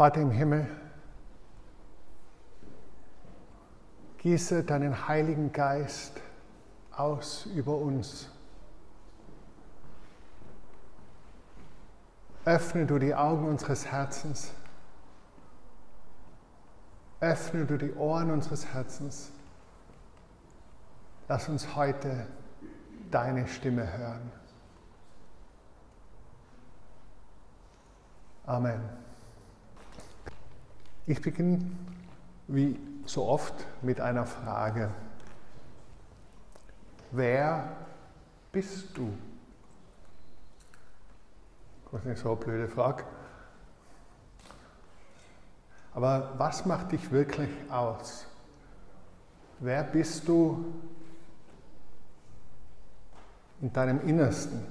Vater im Himmel, gieße deinen Heiligen Geist aus über uns. Öffne du die Augen unseres Herzens. Öffne du die Ohren unseres Herzens. Lass uns heute deine Stimme hören. Amen. Ich beginne wie so oft mit einer Frage. Wer bist du? Das ist nicht so eine blöde Frage. Aber was macht dich wirklich aus? Wer bist du in deinem Innersten?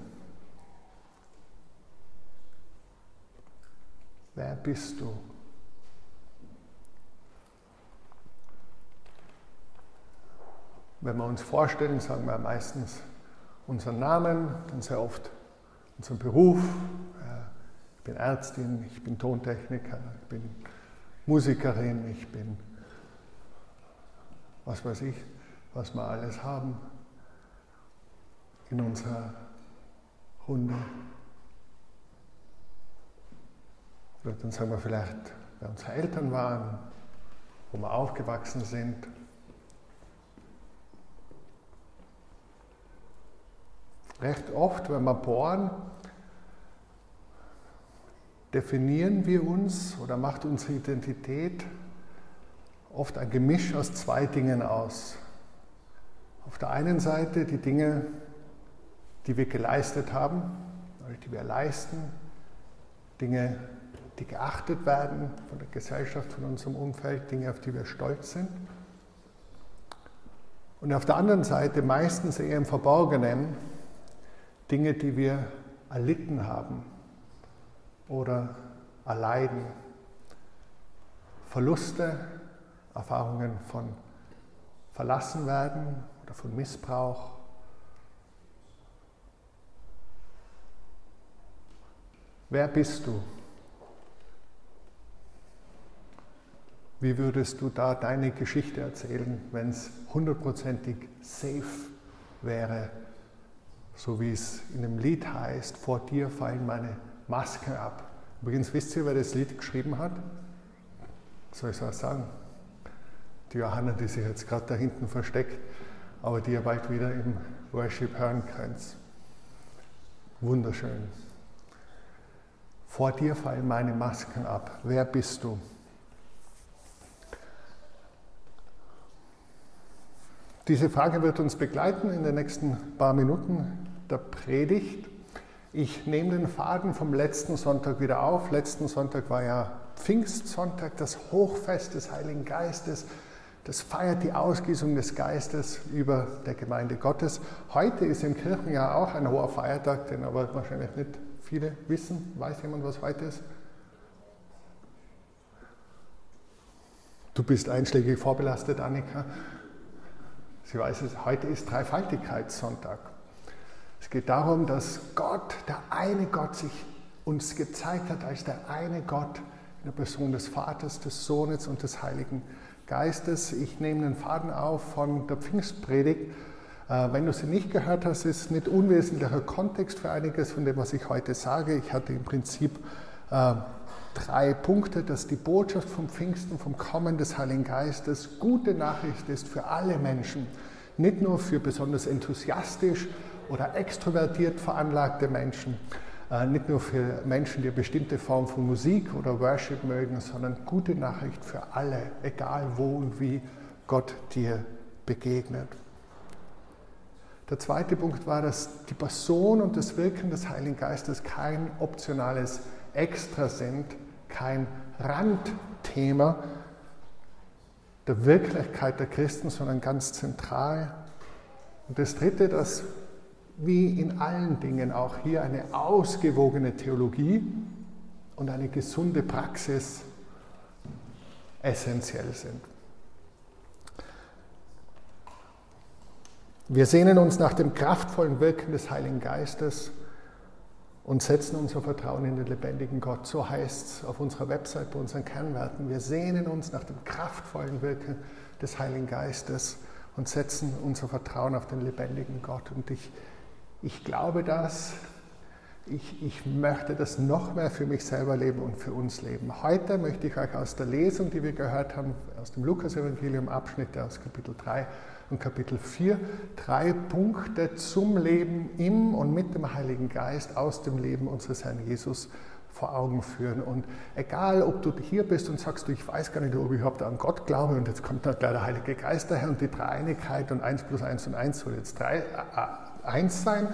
Wer bist du? Wenn wir uns vorstellen, sagen wir meistens unseren Namen, dann sehr oft unseren Beruf. Ich bin Ärztin, ich bin Tontechniker, ich bin Musikerin, ich bin was weiß ich, was wir alles haben in unserer Runde. Oder dann sagen wir vielleicht, wer unsere Eltern waren, wo wir aufgewachsen sind. Recht oft, wenn wir bohren, definieren wir uns oder macht unsere Identität oft ein Gemisch aus zwei Dingen aus. Auf der einen Seite die Dinge, die wir geleistet haben, die wir leisten, Dinge, die geachtet werden von der Gesellschaft, von unserem Umfeld, Dinge, auf die wir stolz sind. Und auf der anderen Seite meistens eher im Verborgenen Dinge, die wir erlitten haben oder erleiden. Verluste, Erfahrungen von Verlassenwerden oder von Missbrauch. Wer bist du? Wie würdest du da deine Geschichte erzählen, wenn es hundertprozentig safe wäre, so wie es in dem Lied heißt, vor dir fallen meine Masken ab. Übrigens, wisst ihr, wer das Lied geschrieben hat? soll ich so sagen? Die Johanna, die sich jetzt gerade da hinten versteckt, aber die ihr bald wieder im Worship hören könnt. Wunderschön. Vor dir fallen meine Masken ab. Wer bist du? Diese Frage wird uns begleiten in den nächsten paar Minuten der Predigt. Ich nehme den Faden vom letzten Sonntag wieder auf. Letzten Sonntag war ja Pfingstsonntag, das Hochfest des Heiligen Geistes. Das feiert die Ausgießung des Geistes über der Gemeinde Gottes. Heute ist im Kirchenjahr auch ein hoher Feiertag, den aber wahrscheinlich nicht viele wissen. Weiß jemand, was heute ist? Du bist einschlägig vorbelastet, Annika. Sie weiß es, heute ist Dreifaltigkeitssonntag. Es geht darum, dass Gott, der eine Gott, sich uns gezeigt hat als der eine Gott in der Person des Vaters, des Sohnes und des Heiligen Geistes. Ich nehme den Faden auf von der Pfingstpredigt. Äh, wenn du sie nicht gehört hast, ist nicht unwesentlicher Kontext für einiges von dem, was ich heute sage. Ich hatte im Prinzip äh, drei Punkte, dass die Botschaft vom Pfingsten, vom Kommen des Heiligen Geistes gute Nachricht ist für alle Menschen, nicht nur für besonders enthusiastisch oder extrovertiert veranlagte Menschen, äh, nicht nur für Menschen, die eine bestimmte Form von Musik oder Worship mögen, sondern gute Nachricht für alle, egal wo und wie Gott dir begegnet. Der zweite Punkt war, dass die Person und das Wirken des Heiligen Geistes kein optionales Extra sind, kein Randthema der Wirklichkeit der Christen, sondern ganz zentral. Und das dritte, dass wie in allen Dingen auch hier eine ausgewogene Theologie und eine gesunde Praxis essentiell sind. Wir sehnen uns nach dem kraftvollen Wirken des Heiligen Geistes und setzen unser Vertrauen in den lebendigen Gott. So heißt es auf unserer Website bei unseren Kernwerten. Wir sehnen uns nach dem kraftvollen Wirken des Heiligen Geistes und setzen unser Vertrauen auf den lebendigen Gott. Und ich, ich glaube das, ich, ich, möchte das noch mehr für mich selber leben und für uns leben. Heute möchte ich euch aus der Lesung, die wir gehört haben, aus dem Lukas-Evangelium, Abschnitte aus Kapitel 3 und Kapitel 4, drei Punkte zum Leben im und mit dem Heiligen Geist aus dem Leben unseres Herrn Jesus vor Augen führen. Und egal, ob du hier bist und sagst, du, ich weiß gar nicht, ob ich überhaupt an Gott glaube und jetzt kommt da der Heilige Geist daher und die Dreieinigkeit und 1 plus 1 und 1 soll jetzt 3, 1 sein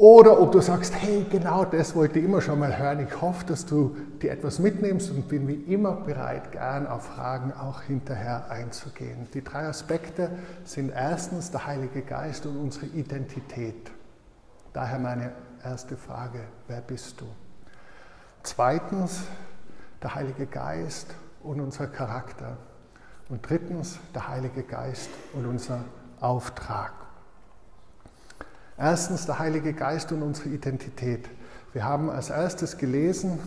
oder ob du sagst, hey, genau das wollte ich immer schon mal hören. Ich hoffe, dass du dir etwas mitnimmst und bin wie immer bereit, gern auf Fragen auch hinterher einzugehen. Die drei Aspekte sind erstens der Heilige Geist und unsere Identität. Daher meine erste Frage, wer bist du? Zweitens der Heilige Geist und unser Charakter. Und drittens der Heilige Geist und unser Auftrag. Erstens der Heilige Geist und unsere Identität. Wir haben als erstes gelesen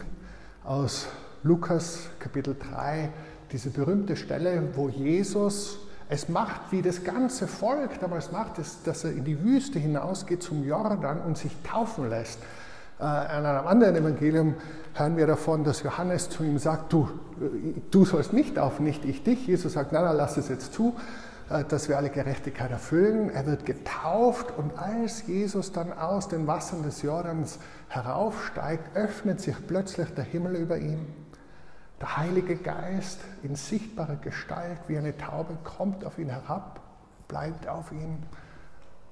aus Lukas Kapitel 3 diese berühmte Stelle, wo Jesus es macht, wie das ganze Volk damals macht, dass er in die Wüste hinausgeht zum Jordan und sich taufen lässt. Äh, in einem anderen Evangelium hören wir davon, dass Johannes zu ihm sagt, du, äh, du sollst mich taufen, nicht ich dich. Jesus sagt, nein, nein, lass es jetzt zu. Äh, dass wir alle Gerechtigkeit erfüllen. Er wird getauft und als Jesus dann aus den Wassern des Jordans heraufsteigt, öffnet sich plötzlich der Himmel über ihm. Der Heilige Geist in sichtbarer Gestalt wie eine Taube kommt auf ihn herab, bleibt auf ihm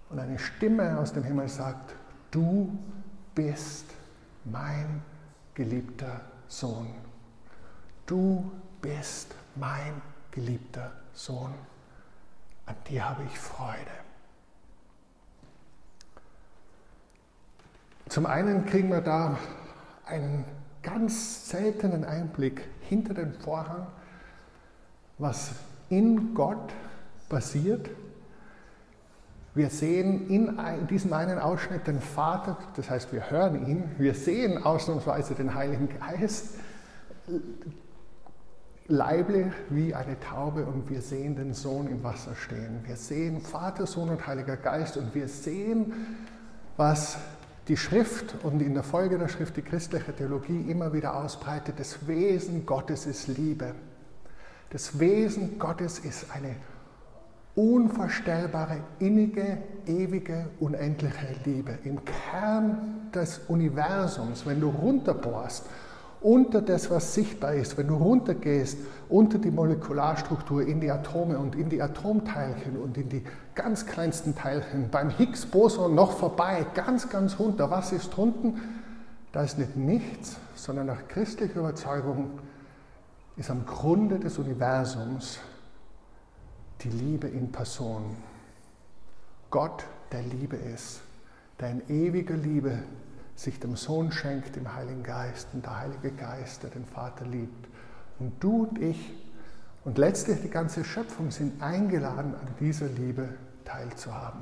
und eine Stimme aus dem Himmel sagt, du bist mein geliebter Sohn. Du bist mein geliebter Sohn an dir habe ich Freude. Zum einen kriegen wir da einen ganz seltenen Einblick hinter den Vorhang, was in Gott passiert. Wir sehen in diesem einen Ausschnitt den Vater, das heißt wir hören ihn, wir sehen ausnahmsweise den Heiligen Geist, leiblich wie eine Taube und wir sehen den Sohn im Wasser stehen. Wir sehen Vater, Sohn und Heiliger Geist und wir sehen, was die Schrift und in der Folge der Schrift die christliche Theologie immer wieder ausbreitet. Das Wesen Gottes ist Liebe. Das Wesen Gottes ist eine unvorstellbare, innige, ewige, unendliche Liebe. Im Kern des Universums, wenn du runterbohrst unter das, was sichtbar ist, wenn du runtergehst, unter die Molekularstruktur, in die Atome und in die Atomteilchen und in die ganz kleinsten Teilchen, beim Higgs-Boson noch vorbei, ganz, ganz runter. Was ist drunten? Da ist nicht nichts, sondern nach christlicher Überzeugung ist am Grunde des Universums die Liebe in Person. Gott, der Liebe ist, der in ewiger Liebe sich dem Sohn schenkt, dem Heiligen Geist und der Heilige Geist, der den Vater liebt. Und du und ich und letztlich die ganze Schöpfung sind eingeladen, an dieser Liebe teilzuhaben.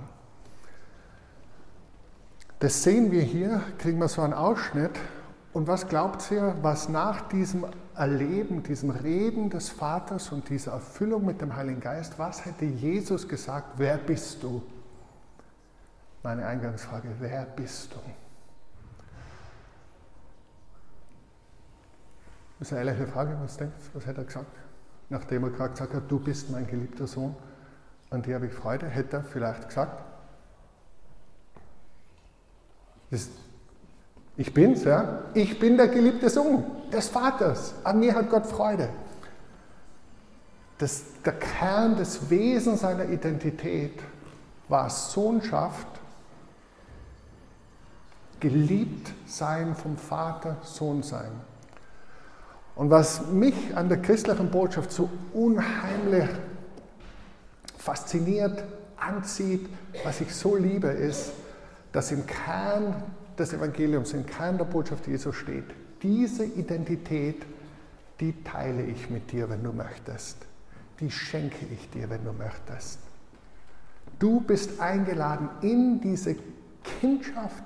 Das sehen wir hier, kriegen wir so einen Ausschnitt. Und was glaubt ihr, was nach diesem Erleben, diesem Reden des Vaters und dieser Erfüllung mit dem Heiligen Geist, was hätte Jesus gesagt, wer bist du? Meine Eingangsfrage, wer bist du? Das ist eine ehrliche Frage, was denkst du? Was hätte er gesagt? Nachdem er gerade gesagt hat, du bist mein geliebter Sohn, an dir habe ich Freude, hätte er vielleicht gesagt, ich bin's, ja. Ich bin der geliebte Sohn des Vaters. An mir hat Gott Freude. Das, der Kern des Wesens seiner Identität war Sohnschaft, geliebt sein vom Vater, Sohn sein. Und was mich an der christlichen Botschaft so unheimlich fasziniert, anzieht, was ich so liebe, ist, dass im Kern des Evangeliums, im Kern der Botschaft Jesu steht, diese Identität, die teile ich mit dir, wenn du möchtest. Die schenke ich dir, wenn du möchtest. Du bist eingeladen in diese Kindschaft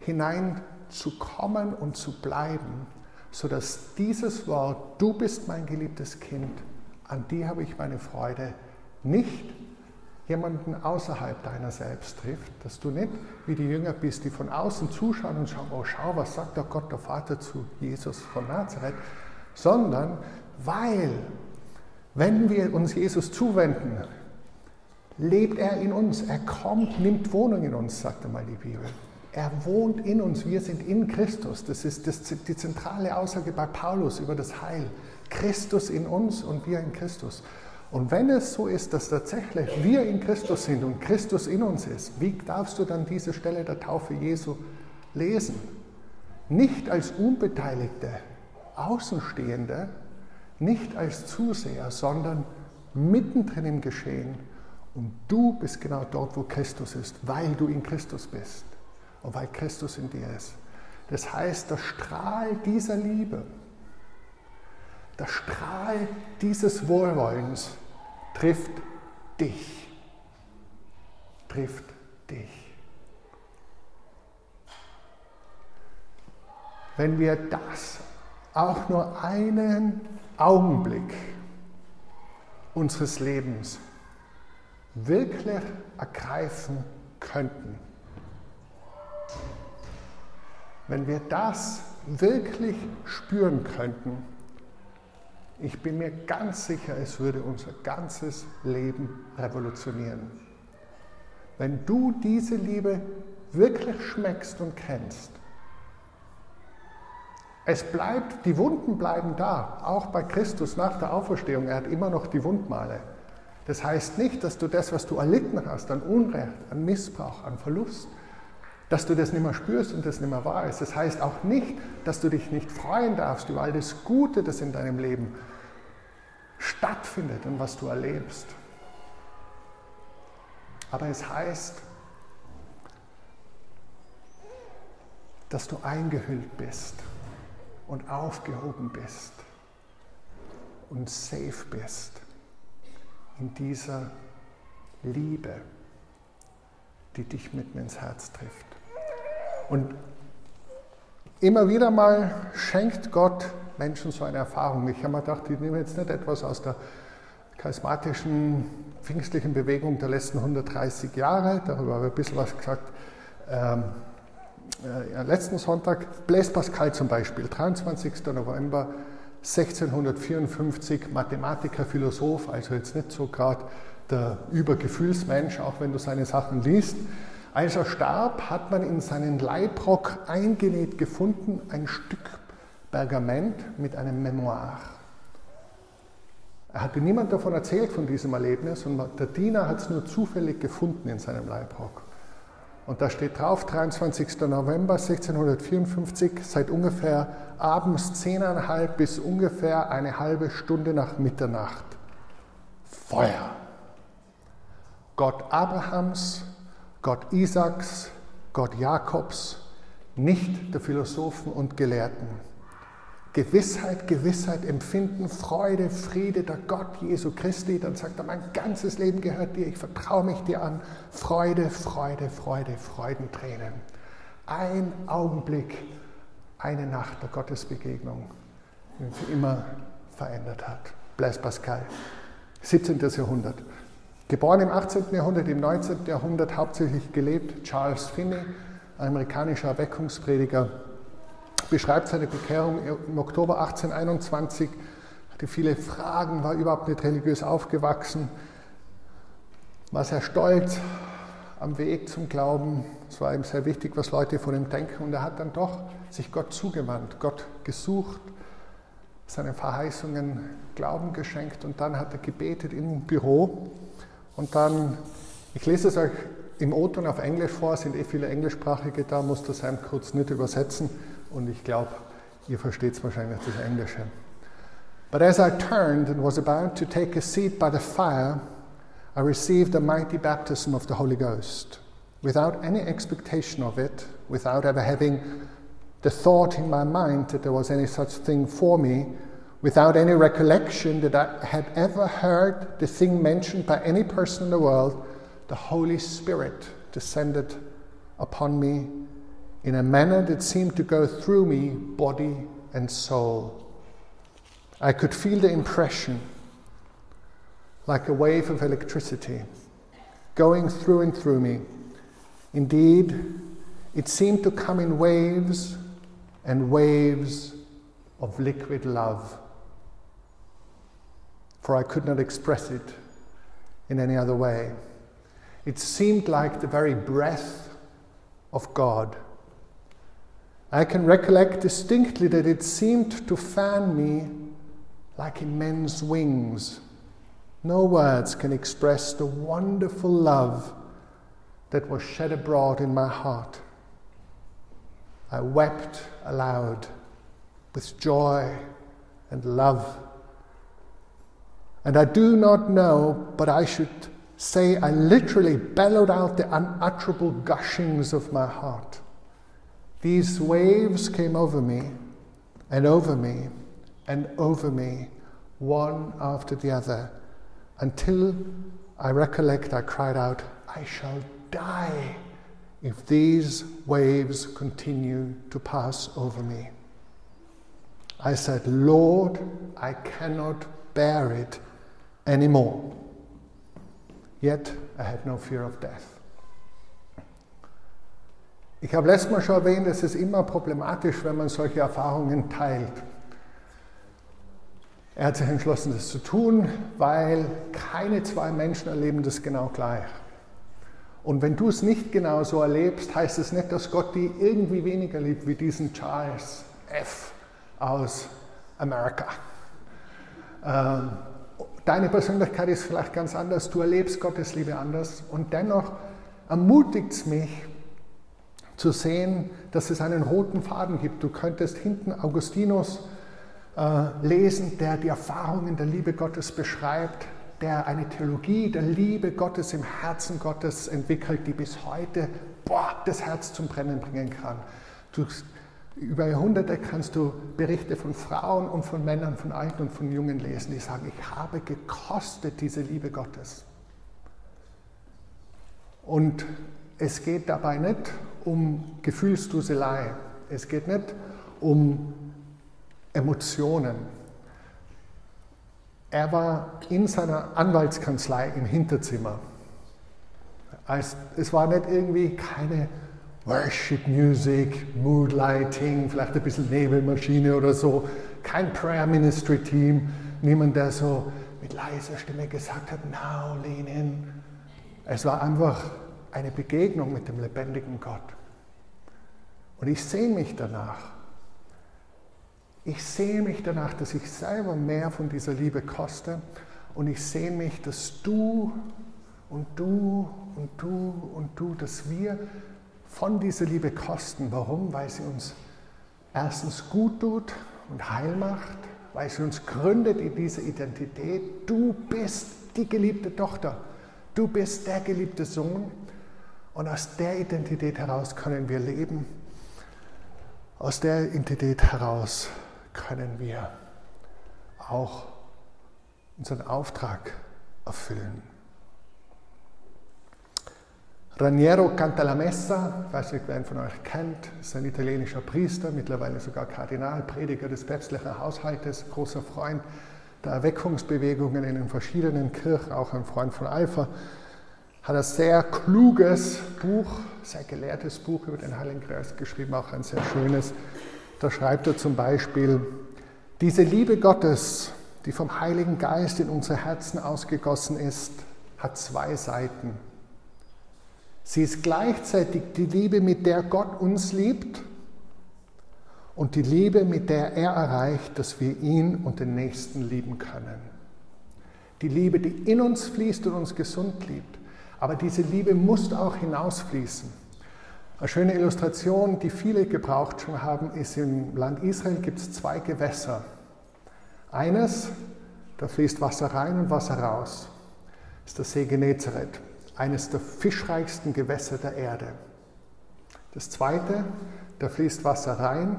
hineinzukommen und zu bleiben, sodass dieses Wort, du bist mein geliebtes Kind, an dir habe ich meine Freude, nicht jemanden außerhalb deiner selbst trifft, dass du nicht wie die Jünger bist, die von außen zuschauen und schauen, oh schau, was sagt der Gott der Vater zu Jesus von Nazareth, sondern weil, wenn wir uns Jesus zuwenden, lebt er in uns, er kommt, nimmt Wohnung in uns, sagt einmal die Bibel. Er wohnt in uns, wir sind in Christus. Das ist das, die zentrale Aussage bei Paulus über das Heil. Christus in uns und wir in Christus. Und wenn es so ist, dass tatsächlich wir in Christus sind und Christus in uns ist, wie darfst du dann diese Stelle der Taufe Jesu lesen? Nicht als Unbeteiligte, Außenstehende, nicht als Zuseher, sondern mittendrin im Geschehen. Und du bist genau dort, wo Christus ist, weil du in Christus bist und weil Christus in dir ist. Das heißt, der Strahl dieser Liebe, der Strahl dieses Wohlwollens trifft dich. Trifft dich. Wenn wir das auch nur einen Augenblick unseres Lebens wirklich ergreifen könnten, wenn wir das wirklich spüren könnten, ich bin mir ganz sicher, es würde unser ganzes Leben revolutionieren. Wenn du diese Liebe wirklich schmeckst und kennst, es bleibt, die Wunden bleiben da, auch bei Christus nach der Auferstehung. Er hat immer noch die Wundmale. Das heißt nicht, dass du das, was du erlitten hast, an Unrecht, an Missbrauch, an Verlust, dass du das nicht mehr spürst und das nicht mehr wahr ist. Das heißt auch nicht, dass du dich nicht freuen darfst über all das Gute, das in deinem Leben stattfindet und was du erlebst. Aber es heißt, dass du eingehüllt bist und aufgehoben bist und safe bist in dieser Liebe, die dich mitten ins Herz trifft. Und immer wieder mal schenkt Gott Menschen so eine Erfahrung. Ich habe mir gedacht, ich nehme jetzt nicht etwas aus der charismatischen, pfingstlichen Bewegung der letzten 130 Jahre, darüber habe ich ein bisschen was gesagt. Ähm, äh, letzten Sonntag, Blaise Pascal zum Beispiel, 23. November 1654, Mathematiker, Philosoph, also jetzt nicht so gerade der Übergefühlsmensch, auch wenn du seine Sachen liest. Als er starb, hat man in seinen Leibrock eingenäht gefunden ein Stück Pergament mit einem Memoir. Er hatte niemand davon erzählt von diesem Erlebnis und der Diener hat es nur zufällig gefunden in seinem Leibrock. Und da steht drauf, 23. November 1654, seit ungefähr abends zehneinhalb bis ungefähr eine halbe Stunde nach Mitternacht. Feuer. Gott Abrahams, Gott Isaaks, Gott Jakobs, nicht der Philosophen und Gelehrten. Gewissheit, Gewissheit empfinden, Freude, Friede, der Gott Jesu Christi, dann sagt er, mein ganzes Leben gehört dir, ich vertraue mich dir an. Freude, Freude, Freude, Freudentränen. Ein Augenblick, eine Nacht der Gottesbegegnung, die ihn für immer verändert hat. Blaise Pascal, 17. Jahrhundert. Geboren im 18. Jahrhundert, im 19. Jahrhundert hauptsächlich gelebt, Charles Finney, amerikanischer Erweckungsprediger, beschreibt seine Bekehrung im Oktober 1821, hatte viele Fragen, war überhaupt nicht religiös aufgewachsen, war sehr stolz am Weg zum Glauben. Es war ihm sehr wichtig, was Leute von ihm denken. Und er hat dann doch sich Gott zugewandt, Gott gesucht, seinen Verheißungen Glauben geschenkt und dann hat er gebetet im Büro. Und dann, ich lese es euch im O-Ton auf Englisch vor, sind eh viele Englischsprachige da, muss das einem kurz nicht übersetzen und ich glaube, ihr versteht es wahrscheinlich das Englische. But as I turned and was about to take a seat by the fire, I received a mighty baptism of the Holy Ghost, without any expectation of it, without ever having the thought in my mind that there was any such thing for me, without any recollection that I had ever heard the thing mentioned by any person in the world, the Holy Spirit descended upon me in a manner that seemed to go through me, body and soul. I could feel the impression like a wave of electricity going through and through me. Indeed, it seemed to come in waves and waves of liquid love, for I could not express it in any other way. It seemed like the very breath of God. I can recollect distinctly that it seemed to fan me like immense wings. No words can express the wonderful love that was shed abroad in my heart. I wept aloud with joy and love. And I do not know, but I should say I literally bellowed out the unutterable gushings of my heart. These waves came over me and over me and over me, one after the other, until I recollect I cried out, I shall die if these waves continue to pass over me. I said, Lord, I cannot bear it anymore. Yet I had no fear of death. Ich habe letztes Mal schon erwähnt, es ist immer problematisch, wenn man solche Erfahrungen teilt. Er hat sich entschlossen, das zu tun, weil keine zwei Menschen erleben das genau gleich. Und wenn du es nicht genau so erlebst, heißt es nicht, dass Gott die irgendwie weniger liebt wie diesen Charles F. aus Amerika. Ähm, deine Persönlichkeit ist vielleicht ganz anders, du erlebst Gottes Liebe anders und dennoch ermutigt es mich zu sehen, dass es einen roten Faden gibt. Du könntest hinten Augustinus äh, lesen, der die Erfahrungen der Liebe Gottes beschreibt, der eine Theologie der Liebe Gottes im Herzen Gottes entwickelt, die bis heute boah, das Herz zum Brennen bringen kann. Du, über Jahrhunderte kannst du Berichte von Frauen und von Männern, von Alten und von Jungen lesen, die sagen, ich habe gekostet diese Liebe Gottes. Und es geht dabei nicht um Gefühlsduselei, es geht nicht um Emotionen, er war in seiner Anwaltskanzlei im Hinterzimmer. Es war nicht irgendwie keine Worship Music, Mood Lighting, vielleicht ein bisschen Nebelmaschine oder so, kein Prayer Ministry Team, niemand, der so mit leiser Stimme gesagt hat, now lean in. Es war einfach eine Begegnung mit dem lebendigen Gott. Und ich sehne mich danach. Ich sehe mich danach, dass ich selber mehr von dieser Liebe koste und ich sehe mich, dass du und du und du und du, dass wir von dieser Liebe kosten. Warum? Weil sie uns erstens gut tut und heil macht, weil sie uns gründet in diese Identität. Du bist die geliebte Tochter, du bist der geliebte Sohn und aus der Identität heraus können wir leben. Aus der Identität heraus können wir auch unseren Auftrag erfüllen. Raniero Cantalamessa, ich weiß nicht, wer ihn von euch kennt, ist ein italienischer Priester, mittlerweile sogar Kardinal, Prediger des päpstlichen Haushaltes, großer Freund der Erweckungsbewegungen in den verschiedenen Kirchen, auch ein Freund von Alpha, hat ein sehr kluges Buch, sehr gelehrtes Buch über den Heiligen Geist geschrieben, auch ein sehr schönes, da schreibt er zum Beispiel, diese Liebe Gottes, die vom Heiligen Geist in unsere Herzen ausgegossen ist, hat zwei Seiten. Sie ist gleichzeitig die Liebe, mit der Gott uns liebt und die Liebe, mit der er erreicht, dass wir ihn und den Nächsten lieben können. Die Liebe, die in uns fließt und uns gesund liebt. Aber diese Liebe muss auch hinausfließen. Eine schöne Illustration, die viele gebraucht schon haben, ist im Land Israel gibt es zwei Gewässer. Eines, da fließt Wasser rein und Wasser raus, ist der See Genezareth, eines der fischreichsten Gewässer der Erde. Das zweite, da fließt Wasser rein,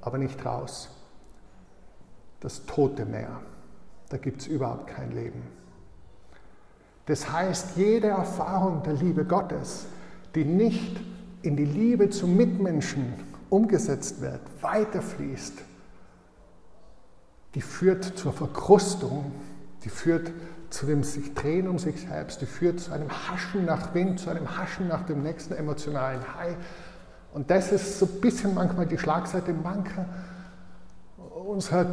aber nicht raus. Das Tote Meer, da gibt es überhaupt kein Leben. Das heißt, jede Erfahrung der Liebe Gottes, die nicht in die Liebe zum Mitmenschen umgesetzt wird, weiterfließt, die führt zur Verkrustung, die führt zu dem sich drehen um sich selbst, die führt zu einem Haschen nach Wind, zu einem Haschen nach dem nächsten emotionalen High. Und das ist so ein bisschen manchmal die Schlagseite mancher unserer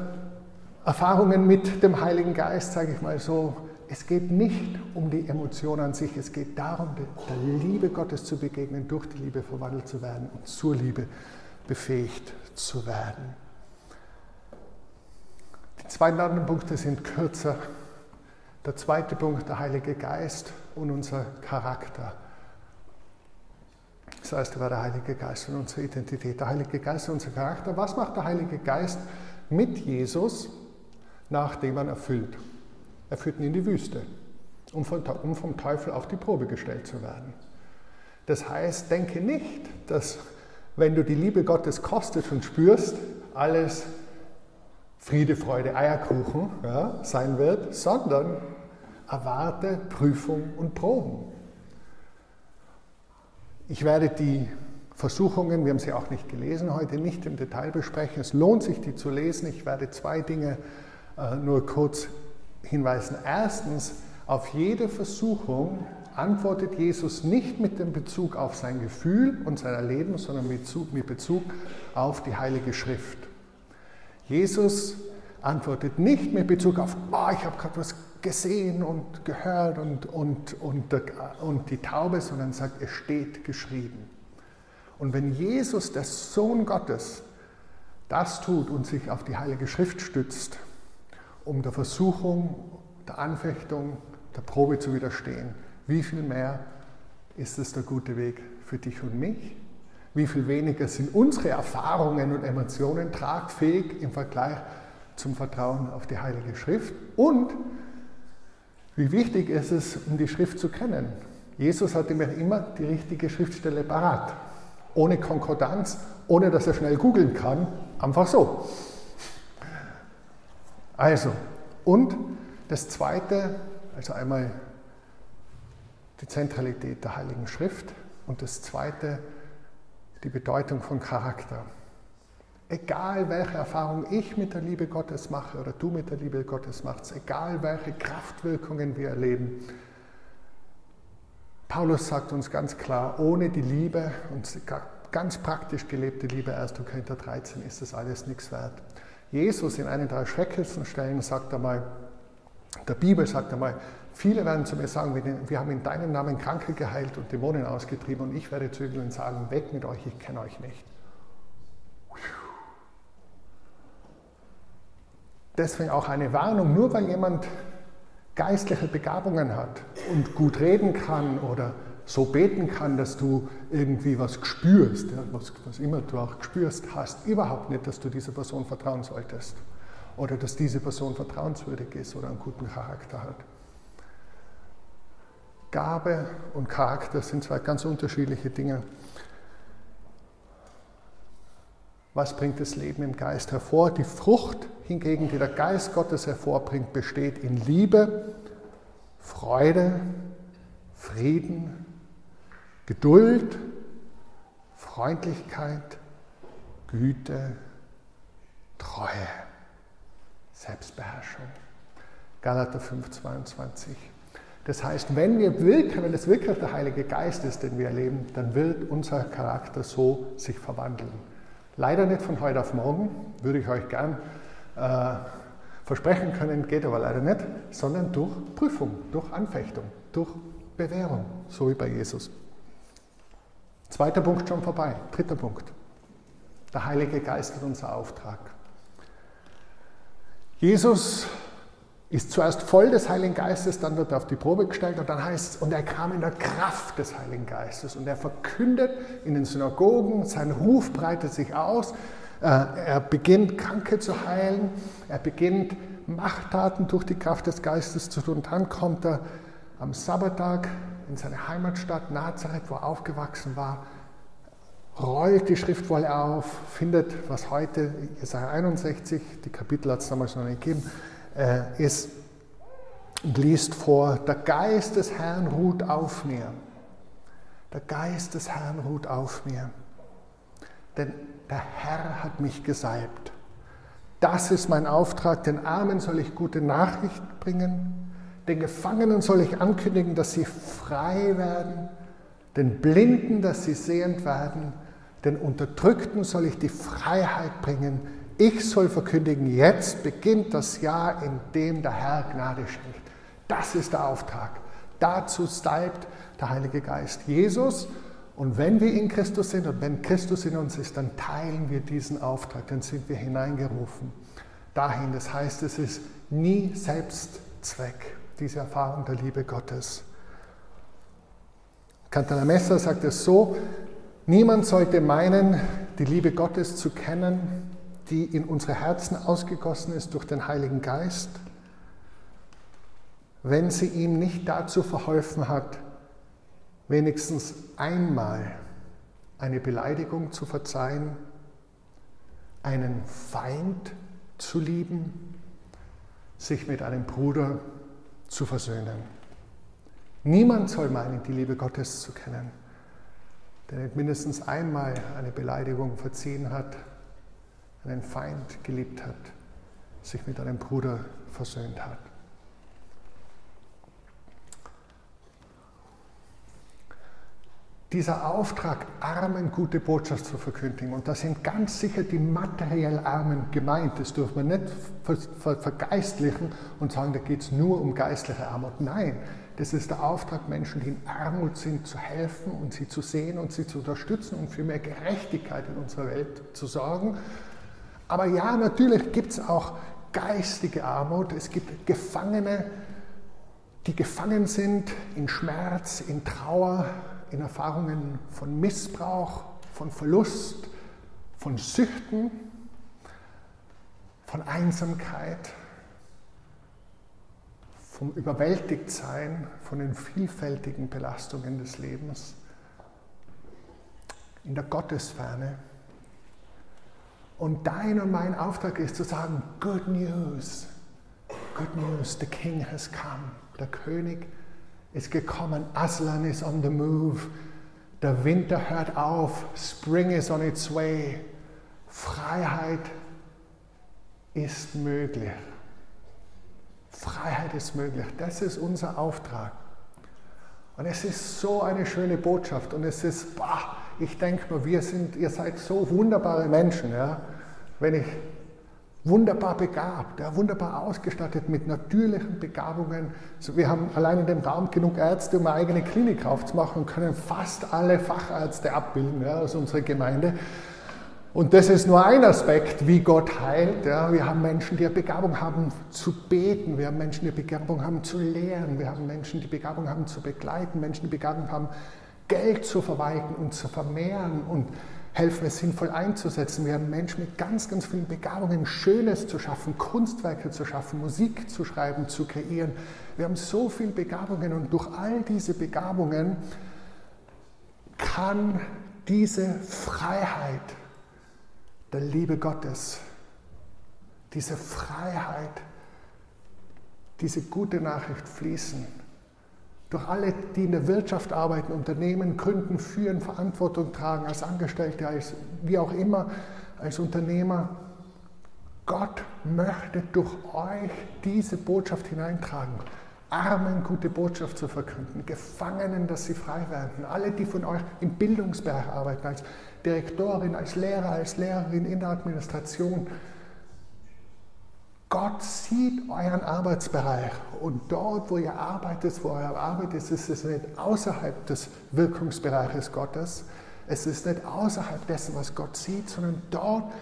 Erfahrungen mit dem Heiligen Geist, sage ich mal so. Es geht nicht um die Emotion an sich, es geht darum, der Liebe Gottes zu begegnen, durch die Liebe verwandelt zu werden und zur Liebe befähigt zu werden. Die zwei anderen Punkte sind kürzer. Der zweite Punkt, der Heilige Geist und unser Charakter. Das erste war der Heilige Geist und unsere Identität. Der Heilige Geist und unser Charakter. Was macht der Heilige Geist mit Jesus, nachdem er erfüllt? Er führt ihn in die Wüste, um vom Teufel auf die Probe gestellt zu werden. Das heißt, denke nicht, dass wenn du die Liebe Gottes kostest und spürst, alles Friede, Freude, Eierkuchen ja, sein wird, sondern erwarte Prüfung und Proben. Ich werde die Versuchungen, wir haben sie auch nicht gelesen heute, nicht im Detail besprechen. Es lohnt sich, die zu lesen. Ich werde zwei Dinge äh, nur kurz hinweisen. Erstens, auf jede Versuchung antwortet Jesus nicht mit dem Bezug auf sein Gefühl und sein Erleben, sondern mit Bezug, mit Bezug auf die Heilige Schrift. Jesus antwortet nicht mit Bezug auf, oh, ich habe gerade was gesehen und gehört und, und, und, und die Taube, sondern sagt, es steht geschrieben. Und wenn Jesus, der Sohn Gottes, das tut und sich auf die Heilige Schrift stützt, um der Versuchung, der Anfechtung, der Probe zu widerstehen, wie viel mehr ist es der gute Weg für dich und mich? Wie viel weniger sind unsere Erfahrungen und Emotionen tragfähig im Vergleich zum Vertrauen auf die Heilige Schrift? Und wie wichtig ist es, um die Schrift zu kennen? Jesus hatte mir immer die richtige Schriftstelle parat. Ohne Konkordanz, ohne dass er schnell googeln kann, einfach so. Also, und das Zweite, also einmal die Zentralität der Heiligen Schrift und das Zweite, die Bedeutung von Charakter. Egal welche Erfahrung ich mit der Liebe Gottes mache oder du mit der Liebe Gottes machst, egal welche Kraftwirkungen wir erleben, Paulus sagt uns ganz klar, ohne die Liebe und ganz praktisch gelebte Liebe, 1. Korinther 13, ist das alles nichts wert. Jesus in einen der schrecklichsten Stellen sagt einmal, der Bibel sagt einmal, viele werden zu mir sagen, wir haben in deinem Namen Kranke geheilt und Dämonen ausgetrieben und ich werde zu ihnen sagen, weg mit euch, ich kenne euch nicht. Deswegen auch eine Warnung, nur weil jemand geistliche Begabungen hat und gut reden kann oder so beten kann, dass du irgendwie was spürst, was, was immer du auch spürst, hast überhaupt nicht, dass du dieser Person vertrauen solltest oder dass diese Person vertrauenswürdig ist oder einen guten Charakter hat. Gabe und Charakter sind zwei ganz unterschiedliche Dinge. Was bringt das Leben im Geist hervor? Die Frucht hingegen, die der Geist Gottes hervorbringt, besteht in Liebe, Freude, Frieden, Geduld, Freundlichkeit, Güte, Treue, Selbstbeherrschung. Galater 5, 22. Das heißt, wenn wir wirken, wenn es wirklich der Heilige Geist ist, den wir erleben, dann wird unser Charakter so sich verwandeln. Leider nicht von heute auf morgen, würde ich euch gern äh, versprechen können, geht aber leider nicht, sondern durch Prüfung, durch Anfechtung, durch Bewährung, so wie bei Jesus. Zweiter Punkt schon vorbei. Dritter Punkt. Der Heilige Geist hat unser Auftrag. Jesus ist zuerst voll des Heiligen Geistes, dann wird er auf die Probe gestellt und dann heißt es, und er kam in der Kraft des Heiligen Geistes und er verkündet in den Synagogen, sein Ruf breitet sich aus, äh, er beginnt Kranke zu heilen, er beginnt Machttaten durch die Kraft des Geistes zu tun. Dann kommt er am Sabbattag in seine Heimatstadt Nazareth, wo er aufgewachsen war, rollt die Schriftwolle auf, findet, was heute, Jesaja 61, die Kapitel hat es damals noch nicht gegeben, äh, ist und liest vor, der Geist des Herrn ruht auf mir, Der Geist des Herrn ruht auf mir, denn der Herr hat mich gesalbt. Das ist mein Auftrag, den Armen soll ich gute Nachricht bringen, den Gefangenen soll ich ankündigen, dass sie frei werden, den Blinden, dass sie sehend werden, den Unterdrückten soll ich die Freiheit bringen. Ich soll verkündigen, jetzt beginnt das Jahr, in dem der Herr Gnade schenkt. Das ist der Auftrag. Dazu salbt der Heilige Geist Jesus. Und wenn wir in Christus sind und wenn Christus in uns ist, dann teilen wir diesen Auftrag, dann sind wir hineingerufen dahin. Das heißt, es ist nie Selbstzweck, diese Erfahrung der Liebe Gottes. Cantalamessa sagt es so, niemand sollte meinen, die Liebe Gottes zu kennen, die in unsere Herzen ausgegossen ist durch den Heiligen Geist, wenn sie ihm nicht dazu verholfen hat, wenigstens einmal eine Beleidigung zu verzeihen, einen Feind zu lieben, sich mit einem Bruder zu versöhnen. Niemand soll meinen, die Liebe Gottes zu kennen, der nicht mindestens einmal eine Beleidigung verziehen hat, einen Feind geliebt hat, sich mit einem Bruder versöhnt hat. Dieser Auftrag, Armen gute Botschaft zu verkündigen, und da sind ganz sicher die materiell Armen gemeint, das dürfen wir nicht vergeistlichen und sagen, da geht es nur um geistliche Armut. Nein, das ist der Auftrag, Menschen, die in Armut sind, zu helfen und sie zu sehen und sie zu unterstützen und für mehr Gerechtigkeit in unserer Welt zu sorgen. Aber ja, natürlich gibt es auch geistige Armut. Es gibt Gefangene, die gefangen sind in Schmerz, in Trauer, in Erfahrungen von Missbrauch, von Verlust, von Süchten, von Einsamkeit vom Überwältigtsein von den vielfältigen Belastungen des Lebens, in der Gottesferne. Und dein und mein Auftrag ist zu sagen, Good News, Good News, the King has come, der König ist gekommen, Aslan is on the move, der Winter hört auf, Spring is on its way, Freiheit ist möglich. Freiheit ist möglich. Das ist unser Auftrag. Und es ist so eine schöne Botschaft. Und es ist, boah, ich denke mir, wir sind, ihr seid so wunderbare Menschen. Ja? Wenn ich wunderbar begabt, ja, wunderbar ausgestattet mit natürlichen Begabungen. Also wir haben allein in dem Raum genug Ärzte, um eine eigene Klinik aufzumachen und können fast alle Fachärzte abbilden ja, aus unserer Gemeinde. Und das ist nur ein Aspekt, wie Gott heilt. Ja, wir haben Menschen, die eine Begabung haben zu beten. Wir haben Menschen, die Begabung haben zu lehren. Wir haben Menschen, die Begabung haben zu begleiten. Menschen, die Begabung haben, Geld zu verwalten und zu vermehren und helfen, es sinnvoll einzusetzen. Wir haben Menschen mit ganz, ganz vielen Begabungen, Schönes zu schaffen, Kunstwerke zu schaffen, Musik zu schreiben, zu kreieren. Wir haben so viele Begabungen und durch all diese Begabungen kann diese Freiheit der Liebe Gottes, diese Freiheit, diese gute Nachricht fließen. Durch alle, die in der Wirtschaft arbeiten, Unternehmen gründen, führen, Verantwortung tragen, als Angestellte, als wie auch immer, als Unternehmer. Gott möchte durch euch diese Botschaft hineintragen. Armen gute Botschaft zu verkünden, Gefangenen, dass sie frei werden. Alle, die von euch im Bildungsbereich arbeiten, als Direktorin, als Lehrer, als Lehrerin in der Administration. Gott sieht euren Arbeitsbereich und dort, wo ihr arbeitet, wo eure Arbeit ist, ist es nicht außerhalb des Wirkungsbereiches Gottes. Es ist nicht außerhalb dessen, was Gott sieht, sondern dort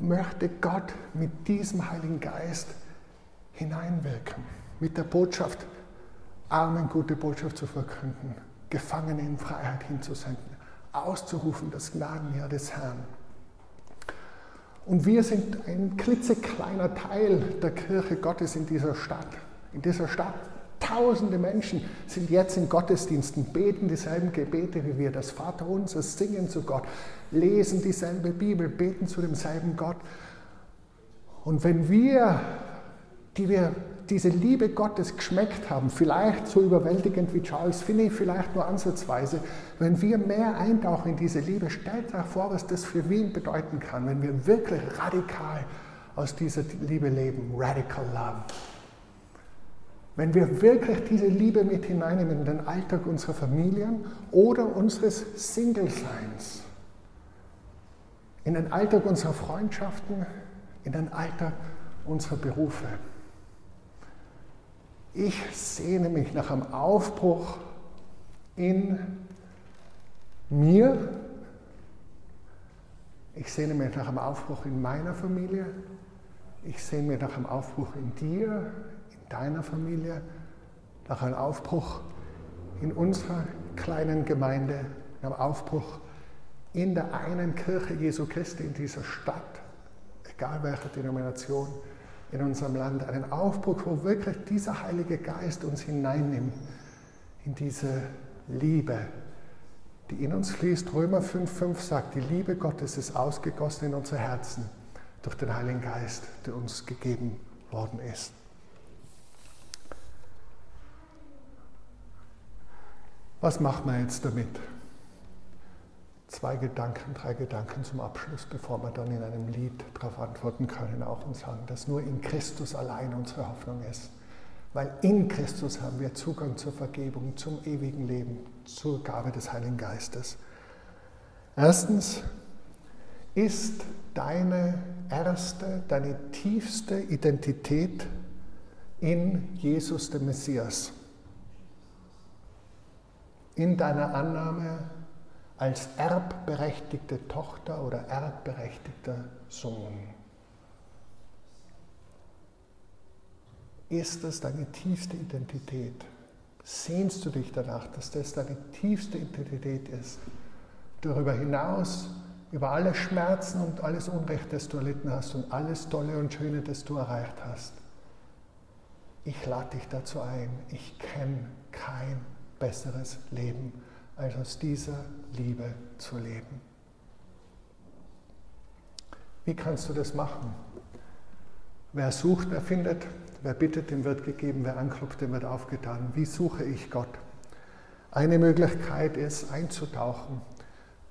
möchte Gott mit diesem Heiligen Geist hineinwirken, mit der Botschaft, Armen gute Botschaft zu verkünden, Gefangene in Freiheit hinzusenden auszurufen, das Gnadenjahr des Herrn. Und wir sind ein klitzekleiner Teil der Kirche Gottes in dieser Stadt. In dieser Stadt Tausende Menschen sind jetzt in Gottesdiensten, beten dieselben Gebete wie wir, das Vaterunser, singen zu Gott, lesen dieselbe Bibel, beten zu demselben Gott. Und wenn wir, die wir diese Liebe Gottes geschmeckt haben, vielleicht so überwältigend wie Charles Finney, vielleicht nur ansatzweise, wenn wir mehr eintauchen in diese Liebe, stellt euch vor, was das für Wien bedeuten kann, wenn wir wirklich radikal aus dieser Liebe leben. Radical Love. Wenn wir wirklich diese Liebe mit hineinnehmen in den Alltag unserer Familien oder unseres Single-Seins, in den Alltag unserer Freundschaften, in den Alltag unserer Berufe. Ich sehne mich nach einem Aufbruch in mir. Ich sehne mich nach einem Aufbruch in meiner Familie. Ich sehne mich nach einem Aufbruch in dir, in deiner Familie, nach einem Aufbruch in unserer kleinen Gemeinde, nach einem Aufbruch in der einen Kirche Jesu Christi in dieser Stadt, egal welche Denomination in unserem Land, einen Aufbruch, wo wirklich dieser Heilige Geist uns hineinnimmt in diese Liebe, die in uns fließt. Römer 5,5 sagt, die Liebe Gottes ist ausgegossen in unsere Herzen durch den Heiligen Geist, der uns gegeben worden ist. Was macht man jetzt damit? Zwei Gedanken, drei Gedanken zum Abschluss, bevor wir dann in einem Lied darauf antworten können auch und sagen, dass nur in Christus allein unsere Hoffnung ist. Weil in Christus haben wir Zugang zur Vergebung, zum ewigen Leben, zur Gabe des Heiligen Geistes. Erstens ist deine erste, deine tiefste Identität in Jesus, dem Messias. In deiner Annahme als erbberechtigte Tochter oder erbberechtigter Sohn. Ist das deine tiefste Identität? Sehnst du dich danach, dass das deine tiefste Identität ist? Darüber hinaus, über alle Schmerzen und alles Unrecht, das du erlitten hast und alles Tolle und Schöne, das du erreicht hast. Ich lade dich dazu ein. Ich kenne kein besseres Leben als aus dieser Liebe zu leben. Wie kannst du das machen? Wer sucht, der findet. Wer bittet, dem wird gegeben. Wer anklopft, dem wird aufgetan. Wie suche ich Gott? Eine Möglichkeit ist, einzutauchen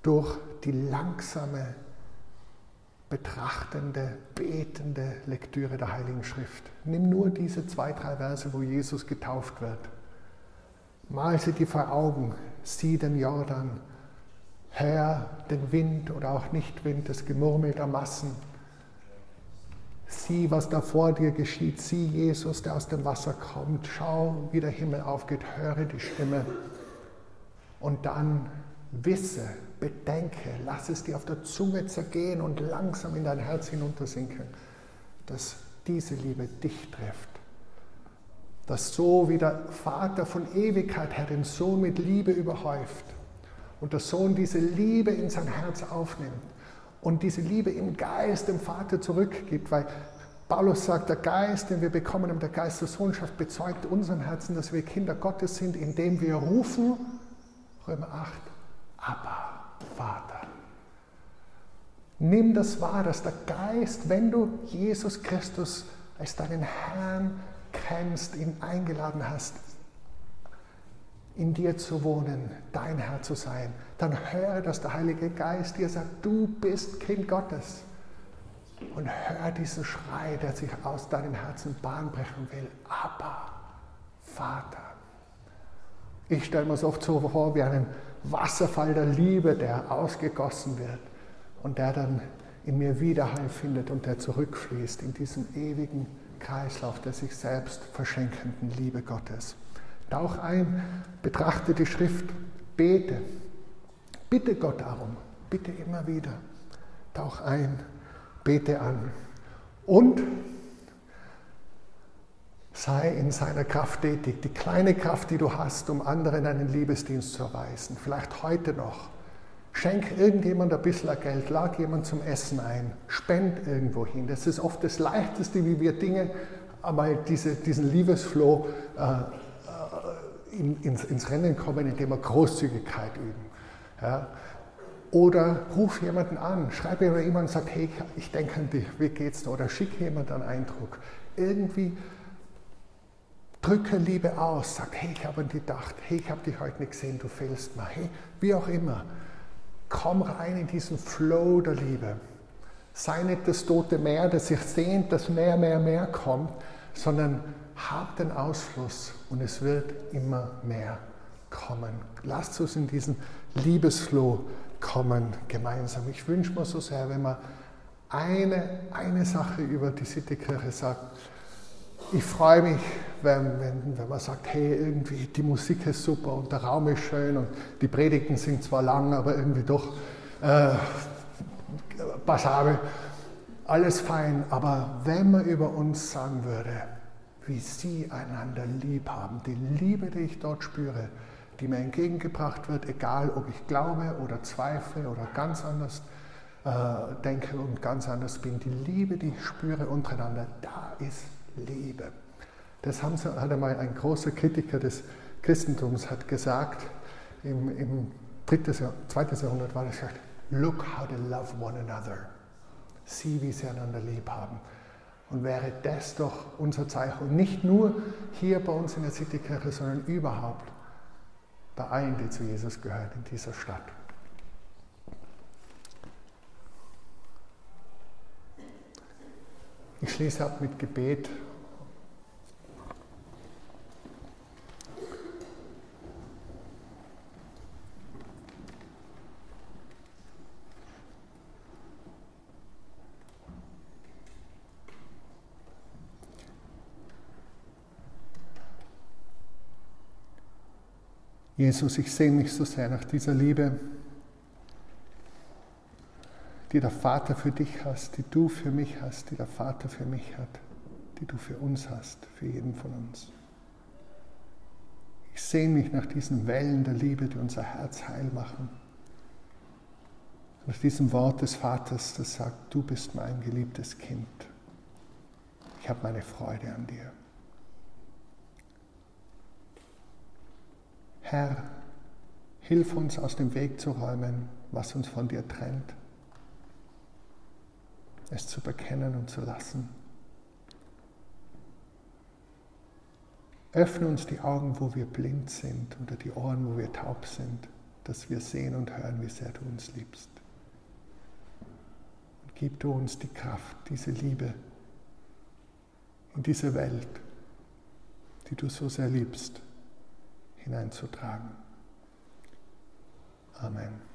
durch die langsame, betrachtende, betende Lektüre der Heiligen Schrift. Nimm nur diese zwei, drei Verse, wo Jesus getauft wird. Mal sie dir vor Augen, sieh den Jordan, hör den Wind oder auch Nichtwind, das Gemurmel der Massen. Sieh, was da vor dir geschieht. Sieh Jesus, der aus dem Wasser kommt. Schau, wie der Himmel aufgeht. Höre die Stimme. Und dann wisse, bedenke, lass es dir auf der Zunge zergehen und langsam in dein Herz hinuntersinken, dass diese Liebe dich trifft dass so wie der Vater von Ewigkeit her den Sohn mit Liebe überhäuft und der Sohn diese Liebe in sein Herz aufnimmt und diese Liebe im Geist dem Vater zurückgibt, weil Paulus sagt, der Geist, den wir bekommen haben, der Geist der Sohnschaft bezeugt unserem Herzen, dass wir Kinder Gottes sind, indem wir rufen, Römer 8, aber Vater. Nimm das wahr, dass der Geist, wenn du Jesus Christus als deinen Herrn kennst, ihn eingeladen hast, in dir zu wohnen, dein Herr zu sein, dann höre, dass der Heilige Geist dir sagt, du bist Kind Gottes. Und hör diesen Schrei, der sich aus deinem Herzen Bahn brechen will. Aber, Vater. Ich stelle mir es oft so vor wie einen Wasserfall der Liebe, der ausgegossen wird und der dann in mir Widerhall findet und der zurückfließt in diesen ewigen Kreislauf der sich selbst verschenkenden Liebe Gottes. Tauch ein, betrachte die Schrift, bete, bitte Gott darum, bitte immer wieder. Tauch ein, bete an und sei in seiner Kraft tätig. Die kleine Kraft, die du hast, um anderen einen Liebesdienst zu erweisen, vielleicht heute noch Schenk irgendjemand ein bisschen Geld, lag jemand zum Essen ein, spend irgendwo hin. Das ist oft das Leichteste, wie wir Dinge, einmal diese, diesen Liebesflow äh, äh, in, ins, ins, Rennen kommen, indem wir Großzügigkeit üben. Ja. Oder ruf jemanden an, schreib jemand und sag, hey, ich denke an dich, wie geht's dir? Oder schick jemand einen Eindruck. Irgendwie drücke Liebe aus, sag, hey, ich habe an dich gedacht, hey, ich habe dich heute nicht gesehen, du fehlst mir, hey, wie auch immer. Komm rein in diesen Flow der Liebe. Sei nicht das tote Meer, das sich sehnt, dass mehr, mehr, mehr kommt, sondern hab den Ausfluss und es wird immer mehr kommen. Lasst uns in diesen Liebesflow kommen gemeinsam. Ich wünsche mir so sehr, wenn man eine, eine Sache über die Citykirche sagt. Ich freue mich, wenn, wenn, wenn man sagt, hey, irgendwie die Musik ist super und der Raum ist schön und die Predigten sind zwar lang, aber irgendwie doch äh, passabel. Alles fein, aber wenn man über uns sagen würde, wie sie einander lieb haben, die Liebe, die ich dort spüre, die mir entgegengebracht wird, egal ob ich glaube oder zweifle oder ganz anders äh, denke und ganz anders bin. Die Liebe, die ich spüre untereinander, da ist Liebe. Das haben hat einmal ein großer Kritiker des Christentums hat gesagt, im, im drittes, zweites Jahrhundert war das gesagt, look how they love one another. Sieh, wie sie einander lieb haben. Und wäre das doch unser Zeichen. Nicht nur hier bei uns in der Citykirche, sondern überhaupt bei allen, die zu Jesus gehören in dieser Stadt. Ich schließe ab mit Gebet. Jesus, ich sehne mich so sehr nach dieser Liebe, die der Vater für dich hast, die du für mich hast, die der Vater für mich hat, die du für uns hast, für jeden von uns. Ich sehne mich nach diesen Wellen der Liebe, die unser Herz heil machen. Nach diesem Wort des Vaters, das sagt, du bist mein geliebtes Kind. Ich habe meine Freude an dir. Herr, hilf uns aus dem Weg zu räumen, was uns von dir trennt, es zu bekennen und zu lassen. Öffne uns die Augen, wo wir blind sind, oder die Ohren, wo wir taub sind, dass wir sehen und hören, wie sehr du uns liebst. Und gib du uns die Kraft, diese Liebe in diese Welt, die du so sehr liebst hineinzutragen. Amen.